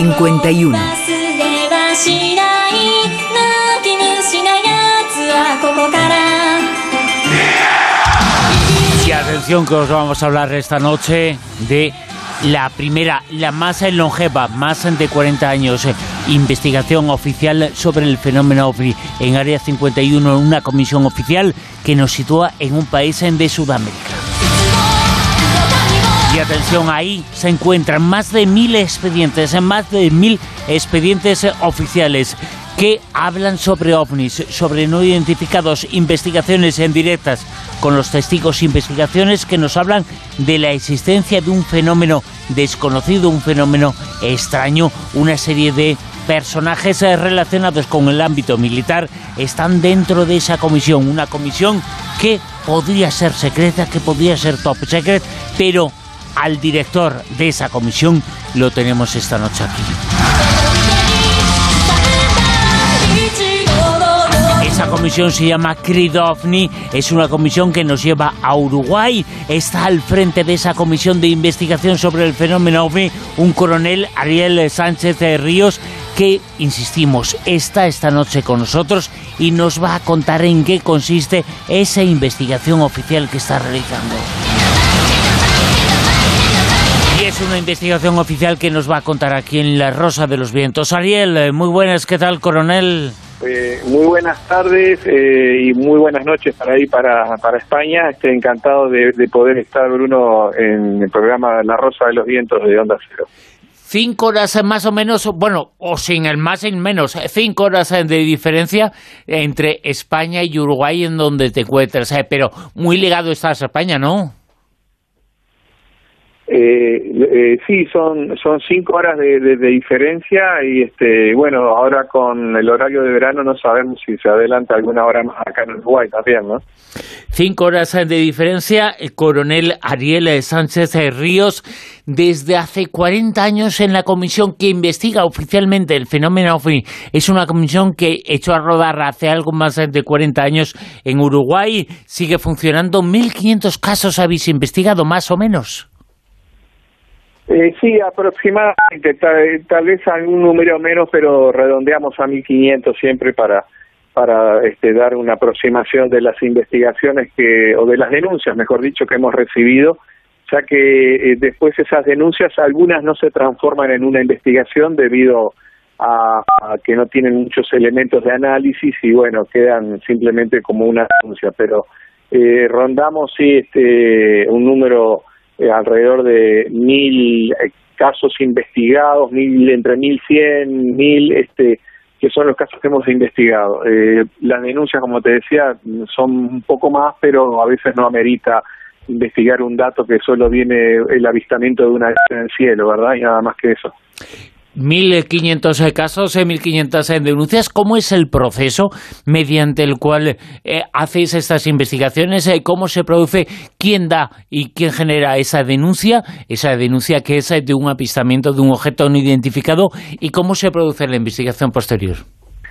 51. Y atención que os vamos a hablar esta noche de la primera, la más longeva, más de 40 años, eh, investigación oficial sobre el fenómeno en Área 51, una comisión oficial que nos sitúa en un país de Sudamérica. Atención, ahí se encuentran más de mil expedientes, más de mil expedientes oficiales que hablan sobre ovnis, sobre no identificados, investigaciones en directas con los testigos, investigaciones que nos hablan de la existencia de un fenómeno desconocido, un fenómeno extraño, una serie de personajes relacionados con el ámbito militar están dentro de esa comisión, una comisión que podría ser secreta, que podría ser top secret, pero al director de esa comisión lo tenemos esta noche aquí. Esa comisión se llama CRIDOVNI, es una comisión que nos lleva a Uruguay. Está al frente de esa comisión de investigación sobre el fenómeno OVNI un coronel Ariel Sánchez de Ríos que, insistimos, está esta noche con nosotros y nos va a contar en qué consiste esa investigación oficial que está realizando. Es una investigación oficial que nos va a contar aquí en La Rosa de los Vientos. Ariel, eh, muy buenas, ¿qué tal, coronel? Eh, muy buenas tardes eh, y muy buenas noches para ahí, para, para España. Estoy encantado de, de poder estar, Bruno, en el programa La Rosa de los Vientos de Onda Cero. Cinco horas más o menos, bueno, o sin el más y menos, cinco horas de diferencia entre España y Uruguay en donde te encuentras, eh, pero muy ligado estás a España, ¿no? Eh, eh, sí, son cinco horas de, de, diferencia y este bueno ahora con el horario de verano no sabemos si se adelanta alguna hora más acá en Uruguay también, ¿no? Cinco horas de diferencia. El coronel Ariel Sánchez Ríos desde hace 40 años en la comisión que investiga oficialmente el fenómeno OVNI. Es una comisión que echó a rodar hace algo más de 40 años en Uruguay. Sigue funcionando. 1.500 casos habéis investigado, más o menos. Eh, sí, aproximadamente, tal, tal, vez algún número menos, pero redondeamos a 1500 siempre para para este, dar una aproximación de las investigaciones que o de las denuncias, mejor dicho, que hemos recibido, ya que eh, después esas denuncias algunas no se transforman en una investigación debido a, a, que no tienen muchos elementos de análisis y bueno quedan simplemente como una denuncia, pero eh, rondamos sí este un número eh, alrededor de mil eh, casos investigados, mil entre mil cien, mil, este, que son los casos que hemos investigado. Eh, las denuncias, como te decía, son un poco más, pero a veces no amerita investigar un dato que solo viene el avistamiento de una en el cielo, ¿verdad? Y nada más que eso. 1.500 casos, 1.500 denuncias. ¿Cómo es el proceso mediante el cual eh, hacéis estas investigaciones? Eh, ¿Cómo se produce? ¿Quién da y quién genera esa denuncia? Esa denuncia que es de un avistamiento de un objeto no identificado. ¿Y cómo se produce la investigación posterior?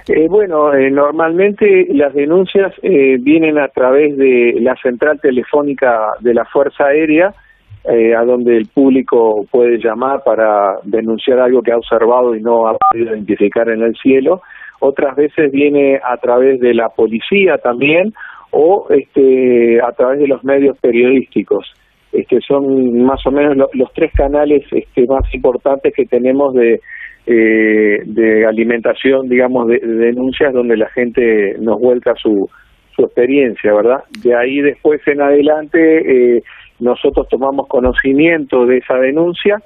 Eh, bueno, eh, normalmente las denuncias eh, vienen a través de la central telefónica de la Fuerza Aérea, eh, a donde el público puede llamar para denunciar algo que ha observado y no ha podido identificar en el cielo. Otras veces viene a través de la policía también o este, a través de los medios periodísticos. Este, son más o menos lo, los tres canales este, más importantes que tenemos de, eh, de alimentación, digamos, de, de, denuncias donde la gente nos vuelca su, su experiencia, ¿verdad? De ahí después en adelante eh, nosotros tomamos conocimiento de esa denuncia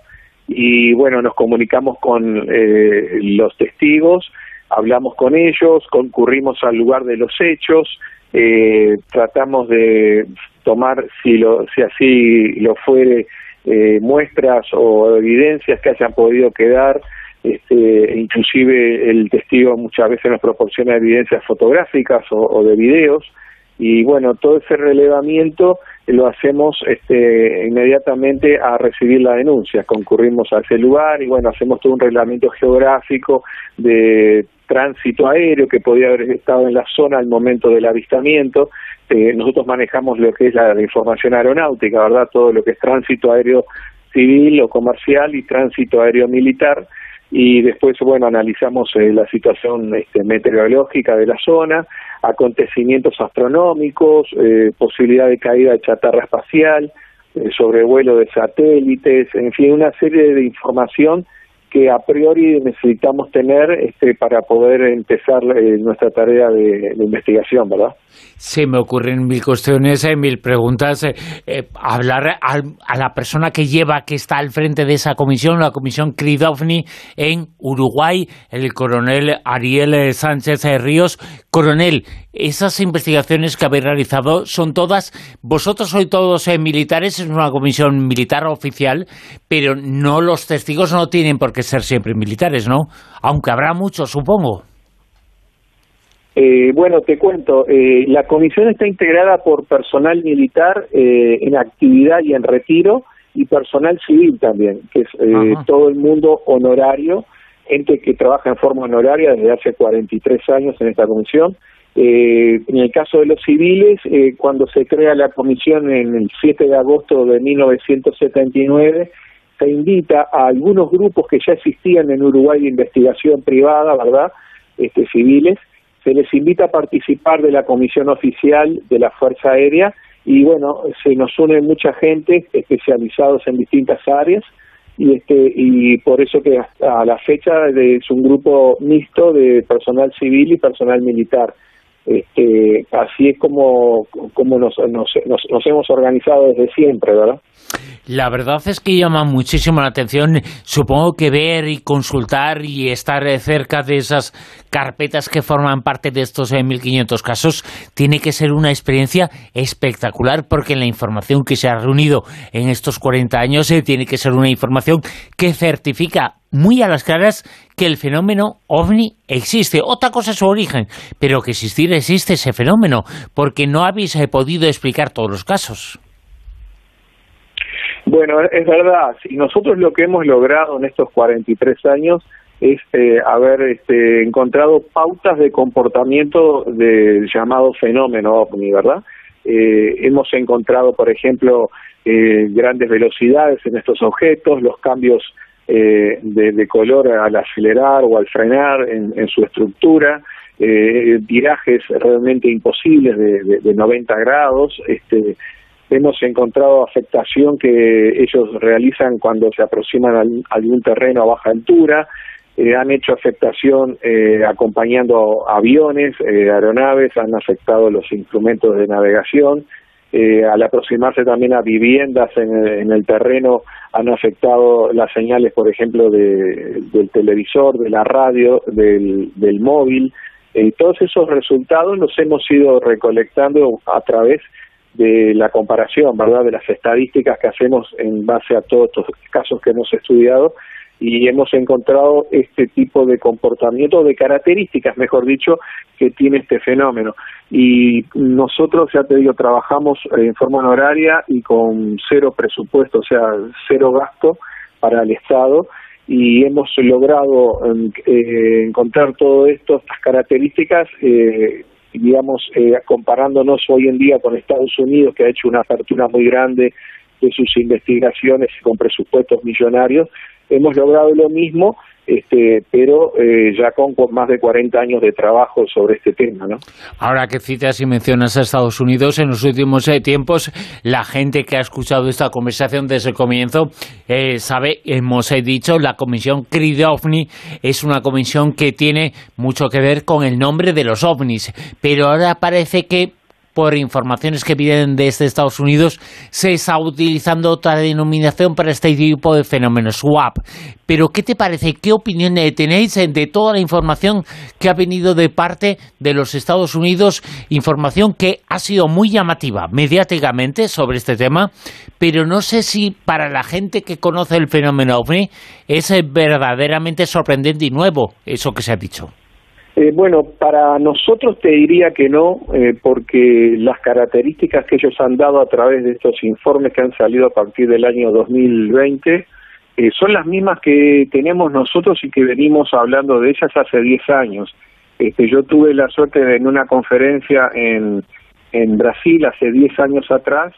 y bueno, nos comunicamos con eh, los testigos, hablamos con ellos, concurrimos al lugar de los hechos, eh, tratamos de tomar, si, lo, si así lo fuere, eh, muestras o evidencias que hayan podido quedar, este, inclusive el testigo muchas veces nos proporciona evidencias fotográficas o, o de videos, y bueno, todo ese relevamiento lo hacemos este, inmediatamente a recibir la denuncia. Concurrimos a ese lugar y bueno, hacemos todo un reglamento geográfico de tránsito aéreo que podía haber estado en la zona al momento del avistamiento. Eh, nosotros manejamos lo que es la, la información aeronáutica, ¿verdad? Todo lo que es tránsito aéreo civil o comercial y tránsito aéreo militar y después, bueno, analizamos eh, la situación este, meteorológica de la zona, acontecimientos astronómicos, eh, posibilidad de caída de chatarra espacial, eh, sobrevuelo de satélites, en fin, una serie de información que a priori necesitamos tener este, para poder empezar eh, nuestra tarea de, investigación, ¿verdad? Se me ocurren mil cuestiones, eh, mil preguntas. Eh, hablar a la persona que lleva, que está al frente de esa comisión, la comisión Cridovni en Uruguay, el coronel Ariel Sánchez Ríos. Coronel, esas investigaciones que habéis realizado son todas, vosotros sois todos militares, es una comisión militar oficial, pero no los testigos no tienen por qué ser siempre militares, ¿no? Aunque habrá muchos, supongo. Eh, bueno, te cuento, eh, la comisión está integrada por personal militar eh, en actividad y en retiro y personal civil también, que es todo el mundo honorario, gente que trabaja en forma honoraria desde hace 43 años en esta comisión. en el caso de los civiles, cuando se crea la comisión en el 7 de agosto de 1979, se invita a algunos grupos que ya existían en Uruguay de investigación privada, ¿verdad? Este, civiles, se les invita a participar de la comisión oficial de la Fuerza Aérea y bueno, se nos une mucha gente especializados en distintas áreas y este y por eso que hasta la fecha es un grupo mixto de personal civil y personal militar. Este, así es como, como nos, nos, nos, hemos organizado desde siempre, ¿verdad? La verdad es que llama muchísimo la atención, supongo que ver y consultar y estar cerca de esas carpetas que forman parte de estos 1.500 eh, casos tiene que ser una experiencia espectacular porque la información que se ha reunido en estos 40 años eh, tiene que ser una información que certifica muy a las claras que el fenómeno ovni existe. Otra cosa es su origen, pero que existir existe ese fenómeno, porque no habéis eh, podido explicar todos los casos. Bueno, es verdad. Y nosotros lo que hemos logrado en estos 43 años es eh, haber este, encontrado pautas de comportamiento del llamado fenómeno ovni, ¿verdad? Eh, hemos encontrado, por ejemplo, grandes velocidades en estos objetos, los cambios eh, de, color al acelerar o al frenar en, su estructura, eh, virajes realmente imposibles de, de, 90 grados. Este, hemos encontrado afectación que ellos realizan cuando se aproximan a algún terreno a baja altura. Eh, han hecho afectación eh, acompañando aviones, eh, aeronaves, han afectado los instrumentos de navegación. Eh, al aproximarse también a viviendas en, el terreno han afectado las señales, por ejemplo, de, del televisor, de la radio, del, del móvil. y todos esos resultados los hemos ido recolectando a través de la comparación, ¿verdad?, de las estadísticas que hacemos en base a todos estos casos que hemos estudiado y hemos encontrado este tipo de comportamiento, de características, mejor dicho, que tiene este fenómeno. Y nosotros, ya te digo, trabajamos en forma honoraria y con cero presupuesto, o sea, cero gasto para el Estado y hemos logrado eh, encontrar todo esto, estas características, eh, digamos, eh, comparándonos hoy en día con Estados Unidos, que ha hecho una apertura muy grande de sus investigaciones con presupuestos millonarios, hemos logrado lo mismo, este, pero eh, ya con, más de 40 años de trabajo sobre este tema. ¿no? Ahora que citas y mencionas a Estados Unidos, en los últimos eh, tiempos, la gente que ha escuchado esta conversación desde el comienzo eh, sabe, hemos dicho, la comisión CRID OVNI es una comisión que tiene mucho que ver con el nombre de los ovnis, pero ahora parece que por informaciones que vienen desde Estados Unidos, se está utilizando otra denominación para este tipo de fenómenos, SWAP. Pero, ¿qué te parece? ¿Qué opinión tenéis de toda la información que ha venido de parte de los Estados Unidos? Información que ha sido muy llamativa mediáticamente sobre este tema, pero no sé si para la gente que conoce el fenómeno OVNI es verdaderamente sorprendente y nuevo eso que se ha dicho. Eh, bueno, para nosotros te diría que no, eh, porque las características que ellos han dado a través de estos informes que han salido a partir del año 2020 eh, son las mismas que tenemos nosotros y que venimos hablando de ellas hace 10 años. Este, yo tuve la suerte de en una conferencia en, en Brasil hace 10 años atrás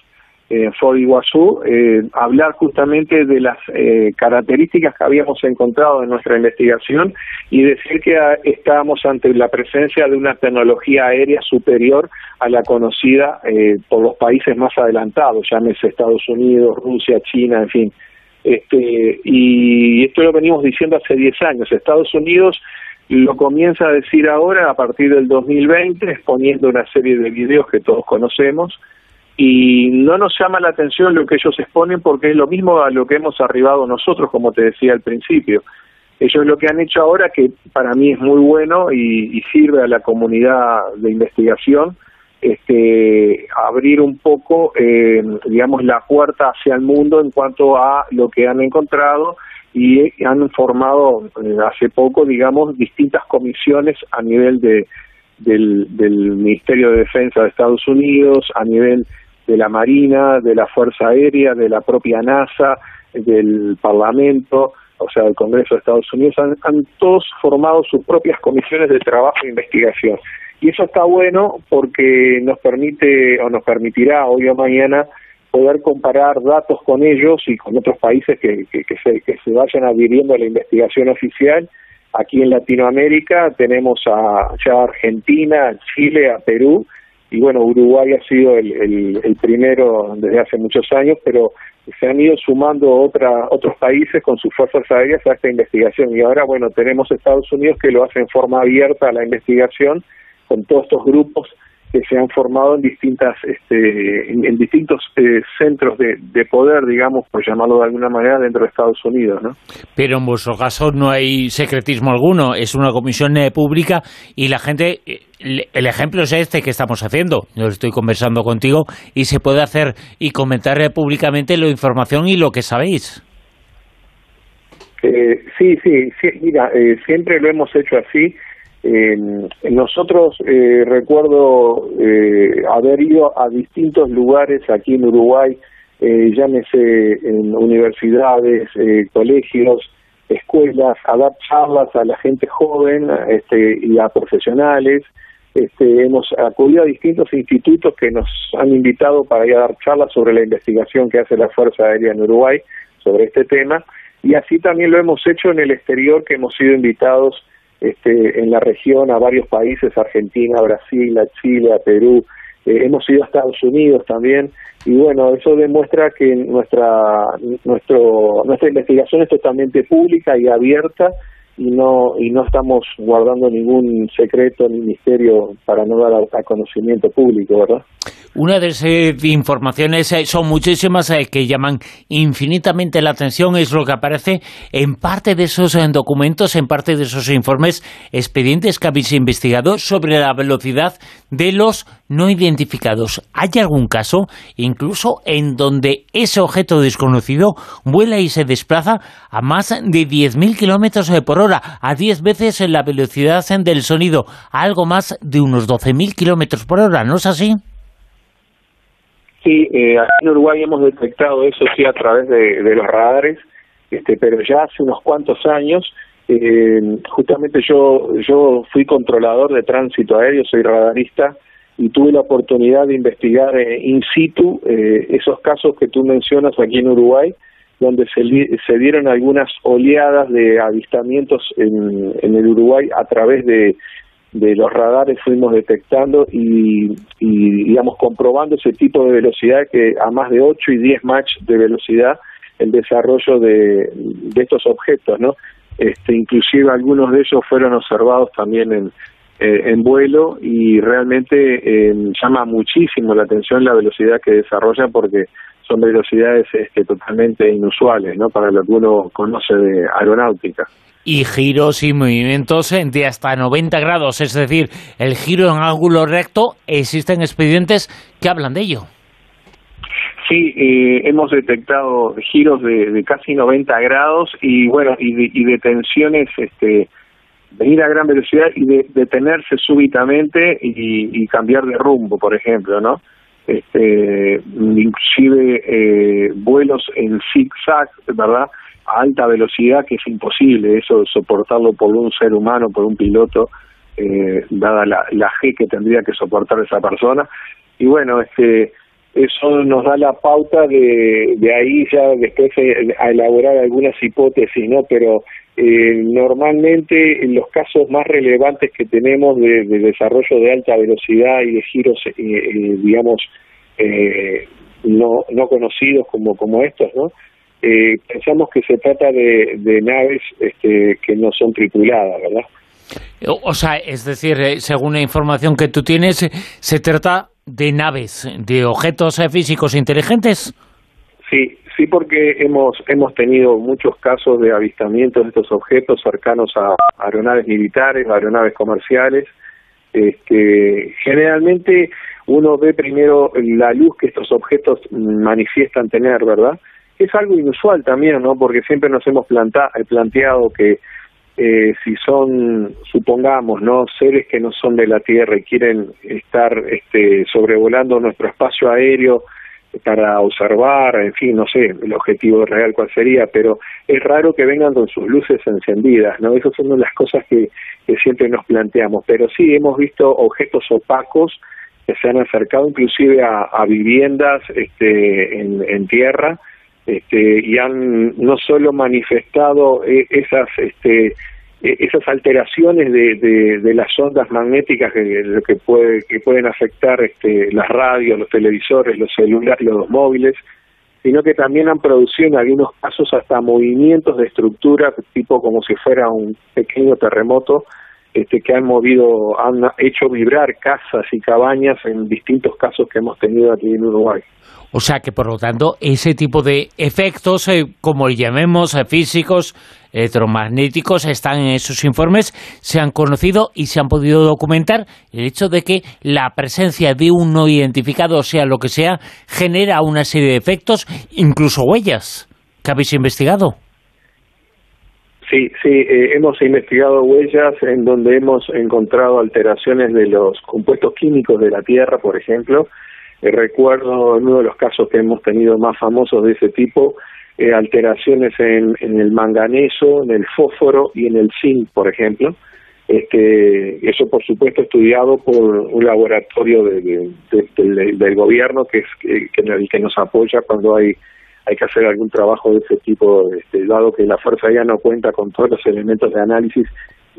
en Ford Iguazú, eh, hablar justamente de las eh, características que habíamos encontrado en nuestra investigación y decir que ah, estábamos ante la presencia de una tecnología aérea superior a la conocida eh, por los países más adelantados, llámese Estados Unidos, Rusia, China, en fin. Este, y esto lo venimos diciendo hace 10 años. Estados Unidos lo comienza a decir ahora a partir del 2020, exponiendo una serie de videos que todos conocemos, y no nos llama la atención lo que ellos exponen porque es lo mismo a lo que hemos arribado nosotros, como te decía al principio. Ellos lo que han hecho ahora, que para mí es muy bueno y, sirve a la comunidad de investigación, este, abrir un poco, eh, digamos, la puerta hacia el mundo en cuanto a lo que han encontrado y han formado eh, hace poco, digamos, distintas comisiones a nivel de, del, del Ministerio de Defensa de Estados Unidos, a nivel de la Marina, de la Fuerza Aérea, de la propia NASA, del Parlamento, o sea, del Congreso de Estados Unidos, han, todos formado sus propias comisiones de trabajo e investigación. Y eso está bueno porque nos permite o nos permitirá hoy o mañana poder comparar datos con ellos y con otros países que, que, se, que se vayan adhiriendo a la investigación oficial. Aquí en Latinoamérica tenemos a ya Argentina, Chile, a Perú, y bueno, Uruguay ha sido el, el, primero desde hace muchos años, pero se han ido sumando otra, otros países con sus fuerzas aéreas a esta investigación. Y ahora, bueno, tenemos Estados Unidos que lo hace en forma abierta a la investigación con todos estos grupos que se han formado en distintas este, en, distintos eh, centros de, de, poder, digamos, por llamarlo de alguna manera, dentro de Estados Unidos, ¿no? Pero en vuestro caso no hay secretismo alguno, es una comisión eh, pública y la gente, eh, el ejemplo es este que estamos haciendo, yo estoy conversando contigo y se puede hacer y comentar públicamente la información y lo que sabéis. sí, sí, sí, mira, siempre lo hemos hecho así eh, nosotros eh, recuerdo eh, haber ido a distintos lugares aquí en Uruguay, eh, llámese en universidades, eh, colegios, escuelas, a dar charlas a la gente joven este, y a profesionales. Este, hemos acudido a distintos institutos que nos han invitado para ir a dar charlas sobre la investigación que hace la Fuerza Aérea en Uruguay sobre este tema y así también lo hemos hecho en el exterior que hemos sido invitados este, en la región a varios países, Argentina, Brasil, Chile, Perú, eh, hemos ido a Estados Unidos también, y bueno, eso demuestra que nuestra, nuestro, nuestra investigación es totalmente pública y abierta, y no y no estamos guardando ningún secreto ni misterio para no dar a, conocimiento público, ¿verdad? Una de esas informaciones eh, son muchísimas eh, que llaman infinitamente la atención, es lo que aparece en parte de esos eh, documentos, en parte de esos informes, expedientes que habéis investigado sobre la velocidad de los no identificados. ¿Hay algún caso, incluso en donde ese objeto desconocido vuela y se desplaza a más de 10.000 kilómetros por hora, a 10 veces la velocidad del sonido, a algo más de unos 12.000 kilómetros por hora, ¿no es así? Sí, eh, aquí en Uruguay hemos detectado eso sí a través de, los radares, este, pero ya hace unos cuantos años, eh, justamente yo yo fui controlador de tránsito aéreo, soy radarista y tuve la oportunidad de investigar eh, in situ eh, esos casos que tú mencionas aquí en Uruguay, donde se, se dieron algunas oleadas de avistamientos en, en el Uruguay a través de de los radares fuimos detectando y, y, digamos comprobando ese tipo de velocidad que a más de 8 y 10 match de velocidad el desarrollo de, de estos objetos, ¿no? Este, inclusive algunos de ellos fueron observados también en, eh, en vuelo y realmente eh, llama muchísimo la atención la velocidad que desarrollan porque son velocidades este, totalmente inusuales, ¿no? Para lo que uno conoce de aeronáutica y giros y movimientos de hasta 90 grados, es decir, el giro en ángulo recto, existen expedientes que hablan de ello. Sí, eh, hemos detectado giros de, casi 90 grados y bueno, y, de, tensiones este, de ir a gran velocidad y de detenerse súbitamente y, cambiar de rumbo, por ejemplo, ¿no? Este, inclusive eh, vuelos en zigzag, ¿verdad? a alta velocidad que es imposible eso soportarlo por un ser humano, por un piloto, eh, dada la, la G que tendría que soportar esa persona. Y bueno, este eso nos da la pauta de, de ahí ya después a elaborar algunas hipótesis, ¿no? Pero eh, normalmente en los casos más relevantes que tenemos de, desarrollo de alta velocidad y de giros, eh, eh, digamos, eh, no, no conocidos como, como estos, ¿no? Eh, pensamos que se trata de, de naves este, que no son tripuladas, ¿verdad? O sea, es decir, según la información que tú tienes, se trata de naves, de objetos físicos inteligentes. Sí, sí, porque hemos hemos tenido muchos casos de avistamientos de estos objetos cercanos a aeronaves militares, aeronaves comerciales. Este, generalmente uno ve primero la luz que estos objetos manifiestan tener, ¿verdad? Es algo inusual también, ¿no? Porque siempre nos hemos planteado que eh, si son, supongamos, no seres que no son de la Tierra y quieren estar este, sobrevolando nuestro espacio aéreo para observar, en fin, no sé el objetivo real cuál sería, pero es raro que vengan con sus luces encendidas, ¿no? Esas son las cosas que, siempre nos planteamos, pero sí hemos visto objetos opacos que se han acercado inclusive a, viviendas este, en, en tierra, este, y han no solo manifestado eh, esas este, e, esas alteraciones de, de, las ondas magnéticas que, que, puede, que pueden afectar este, las radios, los televisores, los celulares, los móviles, sino que también han producido en algunos casos hasta movimientos de estructura, tipo como si fuera un pequeño terremoto, este, que han movido, han hecho vibrar casas y cabañas en distintos casos que hemos tenido aquí en Uruguay. O sea que, por lo tanto, ese tipo de efectos, eh, como llamemos, eh, físicos, electromagnéticos, están en esos informes, se han conocido y se han podido documentar. El hecho de que la presencia de un no identificado, sea lo que sea, genera una serie de efectos, incluso huellas. ¿Qué habéis investigado? Sí, sí, eh, hemos investigado huellas en donde hemos encontrado alteraciones de los compuestos químicos de la Tierra, por ejemplo, eh, recuerdo uno de los casos que hemos tenido más famosos de ese tipo, eh, alteraciones en, en, el manganeso, en el fósforo y en el zinc, por ejemplo. Este, eso, por supuesto, estudiado por un laboratorio de, del gobierno que es que nos apoya cuando hay hay que hacer algún trabajo de ese tipo, este, dado que la Fuerza ya no cuenta con todos los elementos de análisis,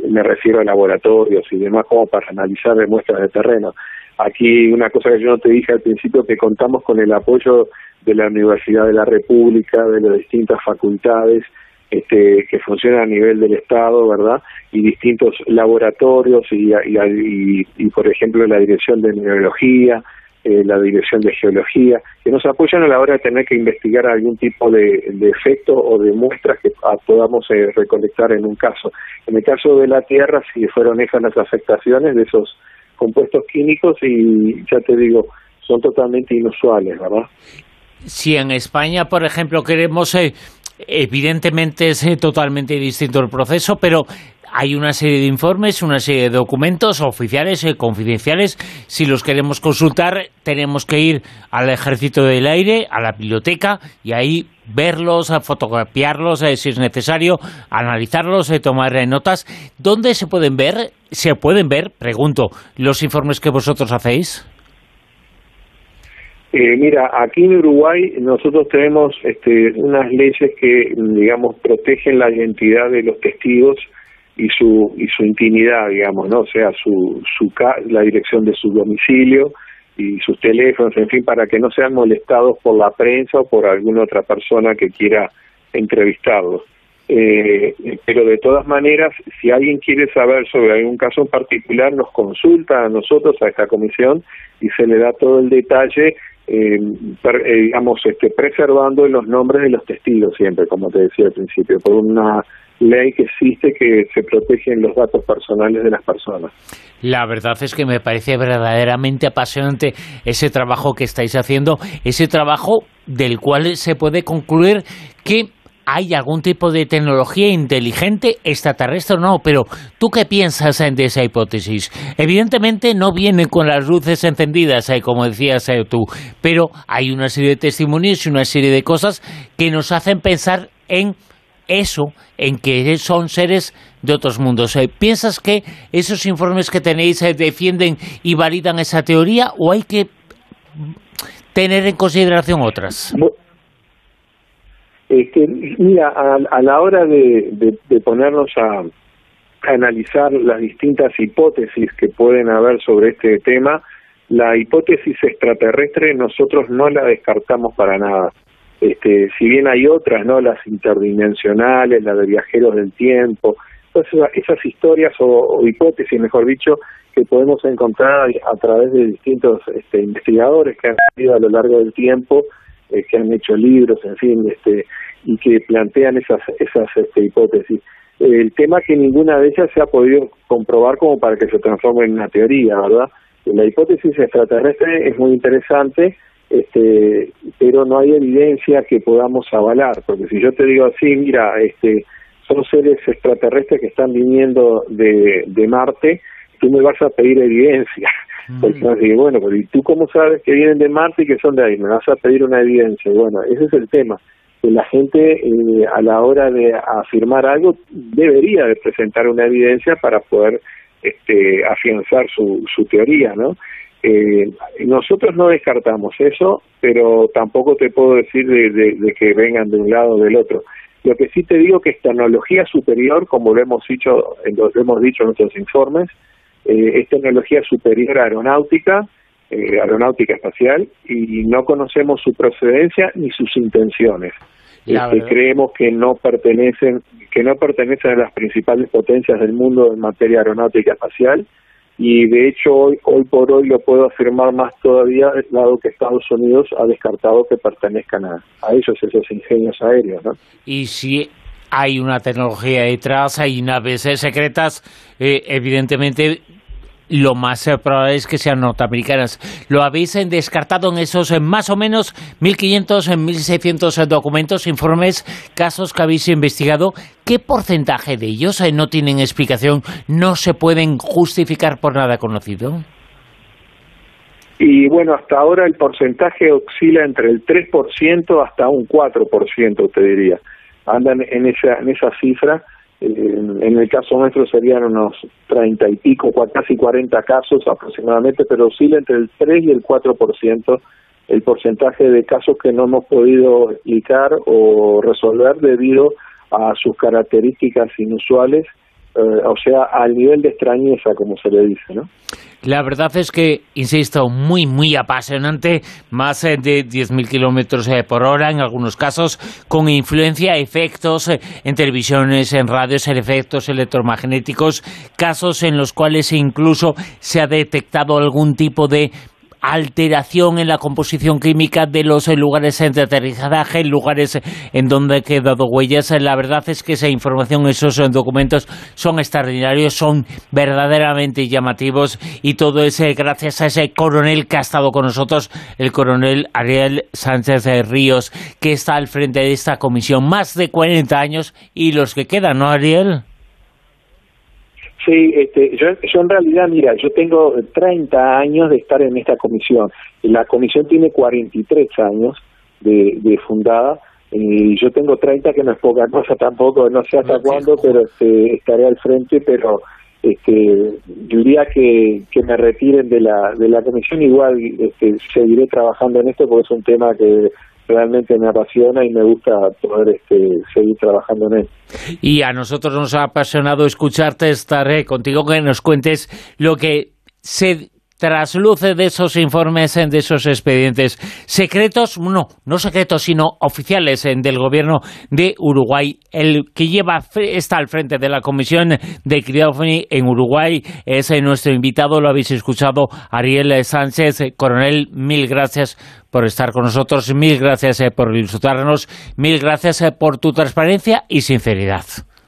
me refiero a laboratorios y demás como para analizar muestras de terreno. Aquí una cosa que yo no te dije al principio, que contamos con el apoyo de la Universidad de la República, de las distintas facultades este, que funcionan a nivel del Estado, ¿verdad? Y distintos laboratorios y, por ejemplo, la Dirección de Mineralogía, eh, la Dirección de Geología, que nos apoyan a la hora de tener que investigar algún tipo de, de efecto o de muestras que podamos eh, recolectar en un caso. En el caso de la Tierra, si fueron esas las afectaciones de esos compuestos químicos y ya te digo, son totalmente inusuales, ¿verdad? Si en España, por ejemplo, queremos, eh, evidentemente es eh, totalmente distinto el proceso, pero hay una serie de informes, una serie de documentos oficiales, y eh, confidenciales. Si los queremos consultar, tenemos que ir al Ejército del Aire, a la biblioteca, y ahí verlos, fotografiarlos eh, si es necesario, analizarlos, eh, tomar notas. ¿Dónde se pueden ver? ¿Se pueden ver, pregunto, los informes que vosotros hacéis? mira, aquí en Uruguay nosotros tenemos este, unas leyes que, digamos, protegen la identidad de los testigos y su y su intimidad digamos no o sea su su la dirección de su domicilio y sus teléfonos en fin para que no sean molestados por la prensa o por alguna otra persona que quiera entrevistarlos eh, pero de todas maneras si alguien quiere saber sobre algún caso en particular nos consulta a nosotros a esta comisión y se le da todo el detalle eh, eh, digamos este preservando los nombres de los testigos siempre como te decía al principio por una ley que existe que se protegen los datos personales de las personas. La verdad es que me parece verdaderamente apasionante ese trabajo que estáis haciendo, ese trabajo del cual se puede concluir que hay algún tipo de tecnología inteligente extraterrestre o no, pero ¿tú qué piensas de esa hipótesis? Evidentemente no viene con las luces encendidas, eh, como decías eh, tú, pero hay una serie de testimonios y una serie de cosas que nos hacen pensar en eso en que son seres de otros mundos. Eh, ¿Piensas que esos informes que tenéis eh, defienden y validan esa teoría o hay que tener en consideración otras? Este, mira, a, la hora de, ponernos a, analizar las distintas hipótesis que pueden haber sobre este tema, la hipótesis extraterrestre nosotros no la descartamos para nada. Este, si bien hay otras, no, las interdimensionales, la de viajeros del tiempo, todas esas, historias o, hipótesis, mejor dicho, que podemos encontrar a través de distintos este, investigadores que han salido a lo largo del tiempo eh, que han hecho libros, en fin, este, y que plantean esas, esas este, hipótesis. El tema que ninguna de ellas se ha podido comprobar como para que se transforme en una teoría, ¿verdad? La hipótesis extraterrestre es muy interesante, este, pero no hay evidencia que podamos avalar, porque si yo te digo así, mira, este, son seres extraterrestres que están viniendo de, de Marte, tú me vas a pedir evidencia. Porque bueno, pero ¿y tú cómo sabes que vienen de Marte y que son de ahí? Me vas a pedir una evidencia. Bueno, ese es el tema. Que la gente eh, a la hora de afirmar algo debería de presentar una evidencia para poder este, afianzar su, su teoría, ¿no? Eh, nosotros no descartamos eso, pero tampoco te puedo decir de, de, que vengan de un lado o del otro. Lo que sí te digo que es tecnología superior, como lo hemos dicho, lo hemos dicho en nuestros informes, eh, es tecnología superior a aeronáutica, eh, aeronáutica espacial, y no conocemos su procedencia ni sus intenciones. Este, creemos que no pertenecen que no pertenecen a las principales potencias del mundo en materia aeronáutica espacial y de hecho hoy hoy por hoy lo puedo afirmar más todavía dado que Estados Unidos ha descartado que pertenezcan a, a ellos esos ingenios aéreos ¿no? y si hay una tecnología detrás hay naves secretas eh, evidentemente lo más eh, probable es que sean norteamericanas. ¿Lo habéis eh, descartado en esos eh, más o menos 1.500, 1.600 documentos, informes, casos que habéis investigado? ¿Qué porcentaje de ellos no tienen explicación, no se pueden justificar por nada conocido? Y bueno, hasta ahora el porcentaje oscila entre el 3% hasta un 4%, te diría. Andan en esa, en esa cifra en el caso nuestro serían unos treinta y pico, casi cuarenta casos aproximadamente, pero oscila entre el 3 y el 4% el porcentaje de casos que no hemos podido explicar o resolver debido a sus características inusuales eh, o sea, al nivel de extrañeza, como se le dice, ¿no? La verdad es que, insisto, muy, muy apasionante, más eh, de 10.000 kilómetros eh, por hora en algunos casos, con influencia, efectos en televisiones, en radios, en efectos electromagnéticos, casos en los cuales incluso se ha detectado algún tipo de alteración en la composición química de los lugares de aterrizaje, lugares en donde han quedado huellas. La verdad es que esa información, esos documentos son extraordinarios, son verdaderamente llamativos y todo es gracias a ese coronel que ha estado con nosotros, el coronel Ariel Sánchez Ríos, que está al frente de esta comisión más de 40 años y los que quedan, ¿no, Ariel? Sí, este, yo, yo en realidad, mira, yo tengo 30 años de estar en esta comisión. La comisión tiene 43 años de, de fundada y yo tengo 30 que no es poca cosa tampoco, no sé hasta cuándo, pero este, estaré al frente, pero este, diría que, que me retiren de la, de la comisión, igual este, seguiré trabajando en esto porque es un tema que realmente me apasiona y me gusta poder este, seguir trabajando en él. Y a nosotros nos ha apasionado escucharte, estaré contigo que nos cuentes lo que se trasluce de esos informes, de esos expedientes secretos, no, no secretos, sino oficiales del gobierno de Uruguay. El que lleva está al frente de la Comisión de Criofoni en Uruguay es nuestro invitado, lo habéis escuchado, Ariel Sánchez. Coronel, mil gracias por estar con nosotros, mil gracias eh, por insultarnos, mil gracias eh, por tu transparencia y sinceridad.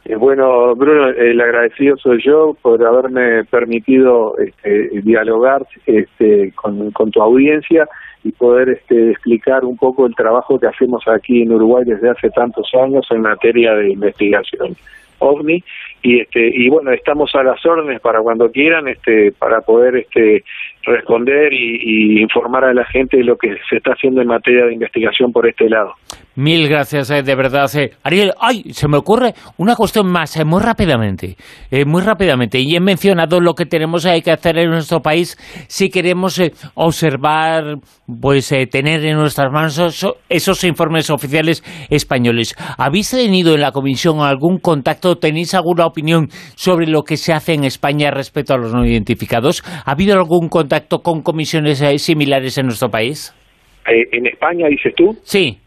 Eh, bueno, Bruno, el agradecido soy yo por haberme permitido este, dialogar este, con, tu audiencia y poder este, explicar un poco el trabajo que hacemos aquí en Uruguay desde hace tantos años en materia de investigación. OVNI y este y bueno estamos a las órdenes para cuando quieran este para poder este responder y, informar a la gente de lo que se está haciendo en materia de investigación por este lado. Mil gracias, eh, de verdad. Eh. Ariel, ay, se me ocurre una cuestión más, eh, muy rápidamente, muy rápidamente. Y he mencionado lo que tenemos que hacer en nuestro país si queremos observar, pues tener en nuestras manos esos, informes oficiales españoles. ¿Habéis tenido en la comisión algún contacto, tenéis alguna opinión sobre lo que se hace en España respecto a los no identificados? ¿Ha habido algún contacto con comisiones similares en nuestro país? ¿En España, dices tú? Sí.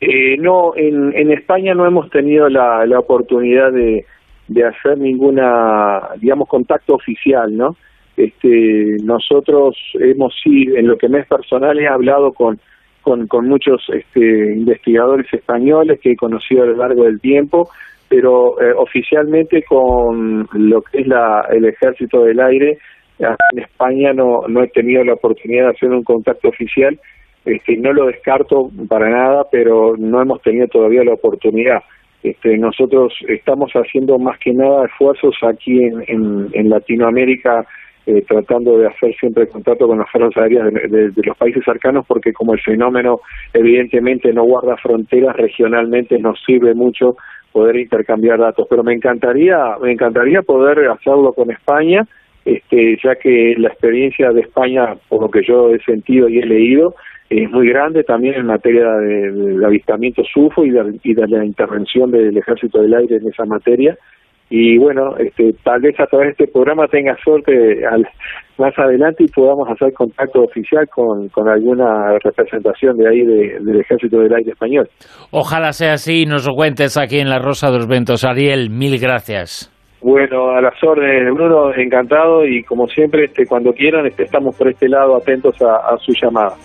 Eh, no, en, en España no hemos tenido la, la oportunidad de, de hacer ninguna, digamos, contacto oficial, ¿no? Este, nosotros hemos sí, en lo que me es personal, he hablado con, con, con muchos este, investigadores españoles que he conocido a lo largo del tiempo, pero eh, oficialmente con lo que es la, el ejército del aire, en España no, no he tenido la oportunidad de hacer un contacto oficial este, no lo descarto para nada, pero no hemos tenido todavía la oportunidad. Este, nosotros estamos haciendo más que nada esfuerzos aquí en, en, Latinoamérica, eh, tratando de hacer siempre contacto con las fuerzas aéreas de, los países cercanos, porque como el fenómeno evidentemente no guarda fronteras, regionalmente nos sirve mucho poder intercambiar datos. Pero me encantaría, me encantaría poder hacerlo con España, este, ya que la experiencia de España, por lo que yo he sentido y he leído, es muy grande también en materia de, avistamiento SUFO y de, y de, la intervención del Ejército del Aire en esa materia. Y bueno, este, tal vez a través de este programa tenga suerte al, más adelante y podamos hacer contacto oficial con, con alguna representación de ahí del Ejército del Aire español. Ojalá sea así y nos lo cuentes aquí en La Rosa de los Ventos. Ariel, mil gracias. Bueno, a las órdenes, Bruno, encantado y como siempre, este, cuando quieran, este, estamos por este lado atentos a, a su llamada.